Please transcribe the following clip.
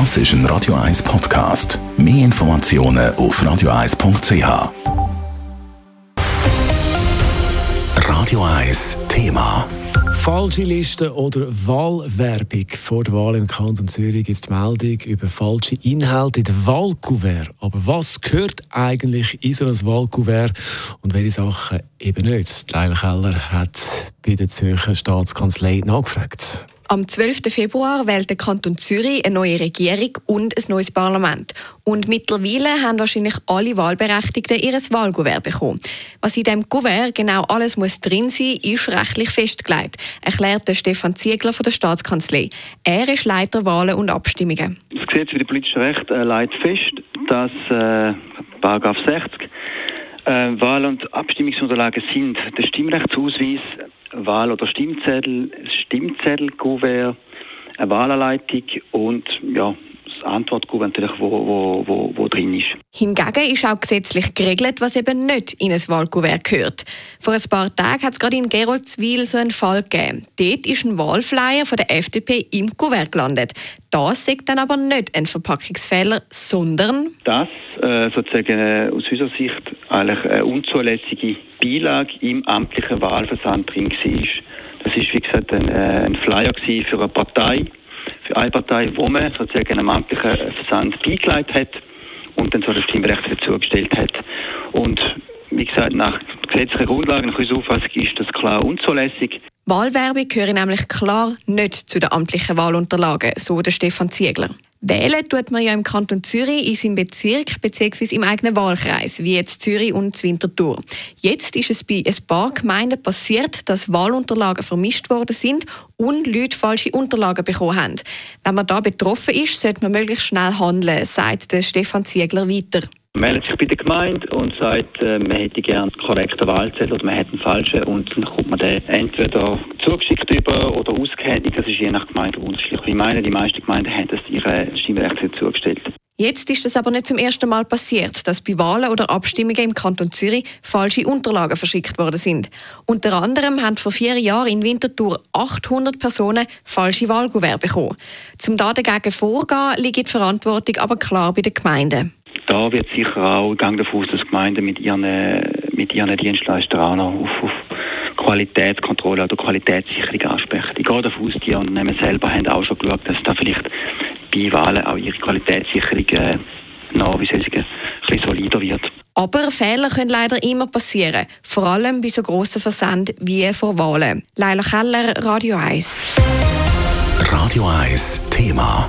Das ist ein Radio 1 Podcast. Mehr Informationen auf radio1.ch. Radio 1 Thema. Falsche Listen oder Wahlwerbung. Vor der Wahl im Kanton Zürich ist die Meldung über falsche Inhalte in den Wahlkuvert. Aber was gehört eigentlich in so ein Wahlkuvert und welche Sachen eben nicht? Leila Keller hat bei der Zürcher Staatskanzlei nachgefragt. Am 12. Februar wählt der Kanton Zürich eine neue Regierung und ein neues Parlament. Und mittlerweile haben wahrscheinlich alle Wahlberechtigten ihr Wahlgouvert bekommen. Was in diesem Gouvert genau alles muss drin sein muss, ist rechtlich festgelegt, erklärt Stefan Ziegler von der Staatskanzlei. Er ist Leiter Wahlen und Abstimmungen. Das Gesetz über die politische Rechte äh, legt fest, dass äh, Paragraph 60 äh, Wahl- und Abstimmungsunterlagen sind der Stimmrechtsausweis, Wahl- oder Stimmzettel, Stimmzettel, Kuvert, eine Wahlanleitung und ja, Antwortkuvert natürlich, wo, wo, wo, wo drin ist. Hingegen ist auch gesetzlich geregelt, was eben nicht in ein Wahlkuvert gehört. Vor ein paar Tagen hat es gerade in Geroldswil so einen Fall gegeben. Dort ist ein Wahlflyer von der FDP im Kuvert gelandet. Das sagt dann aber nicht ein Verpackungsfehler, sondern... Das äh, sozusagen äh, aus unserer Sicht eigentlich eine unzulässige Beilage im amtlichen Wahlversand drin war. Das ist wie gesagt ein, äh, ein Flyer für eine Partei, für eine Partei, wo man sozusagen einem amtlichen Versand beigelegt hat und dann so das Stimmrecht dazugestellt hat. Und wie gesagt, nach gesetzlichen Grundlagen, nach unserer Auffassung ist das klar unzulässig. Wahlwerbung gehören nämlich klar nicht zu den amtlichen Wahlunterlagen, so der Stefan Ziegler. Wählen tut man ja im Kanton Zürich in seinem Bezirk bzw. im eigenen Wahlkreis, wie jetzt Zürich und Winterthur. Jetzt ist es bei ein paar Gemeinden passiert, dass Wahlunterlagen vermischt worden sind und Leute falsche Unterlagen bekommen haben. Wenn man da betroffen ist, sollte man möglichst schnell handeln, sagt Stefan Ziegler weiter meldet sich bei der Gemeinde und sagt, äh, man hätte gerne einen korrekten Wahlzettel oder man hätte einen falschen und dann kommt man den entweder zugeschickt über oder ausgehändigt. Das ist je nach Gemeinde unterschiedlich. Ich meine, die meisten Gemeinden haben das ihre Stimmrechte zugestellt. Jetzt ist es aber nicht zum ersten Mal passiert, dass bei Wahlen oder Abstimmungen im Kanton Zürich falsche Unterlagen verschickt worden sind. Unter anderem haben vor vier Jahren in Winterthur 800 Personen falsche Wahlkuvert bekommen. Zum dagegen vorgehen liegt die Verantwortung aber klar bei den Gemeinden da wird sicher auch, gang davon aus, dass Gemeinden mit ihren, mit ihren Dienstleistern auch noch auf, auf Qualitätskontrolle oder Qualitätssicherung ansprechen. Ich gehe davon aus, die Unternehmen selber haben auch schon geschaut, dass da vielleicht bei Wahlen auch ihre Qualitätssicherung äh, noch, wie soll ich sagen, ein bisschen solider wird. Aber Fehler können leider immer passieren, vor allem bei so grossen Versänden wie vor Wahlen. Leila Keller, Radio 1. Radio 1 Thema.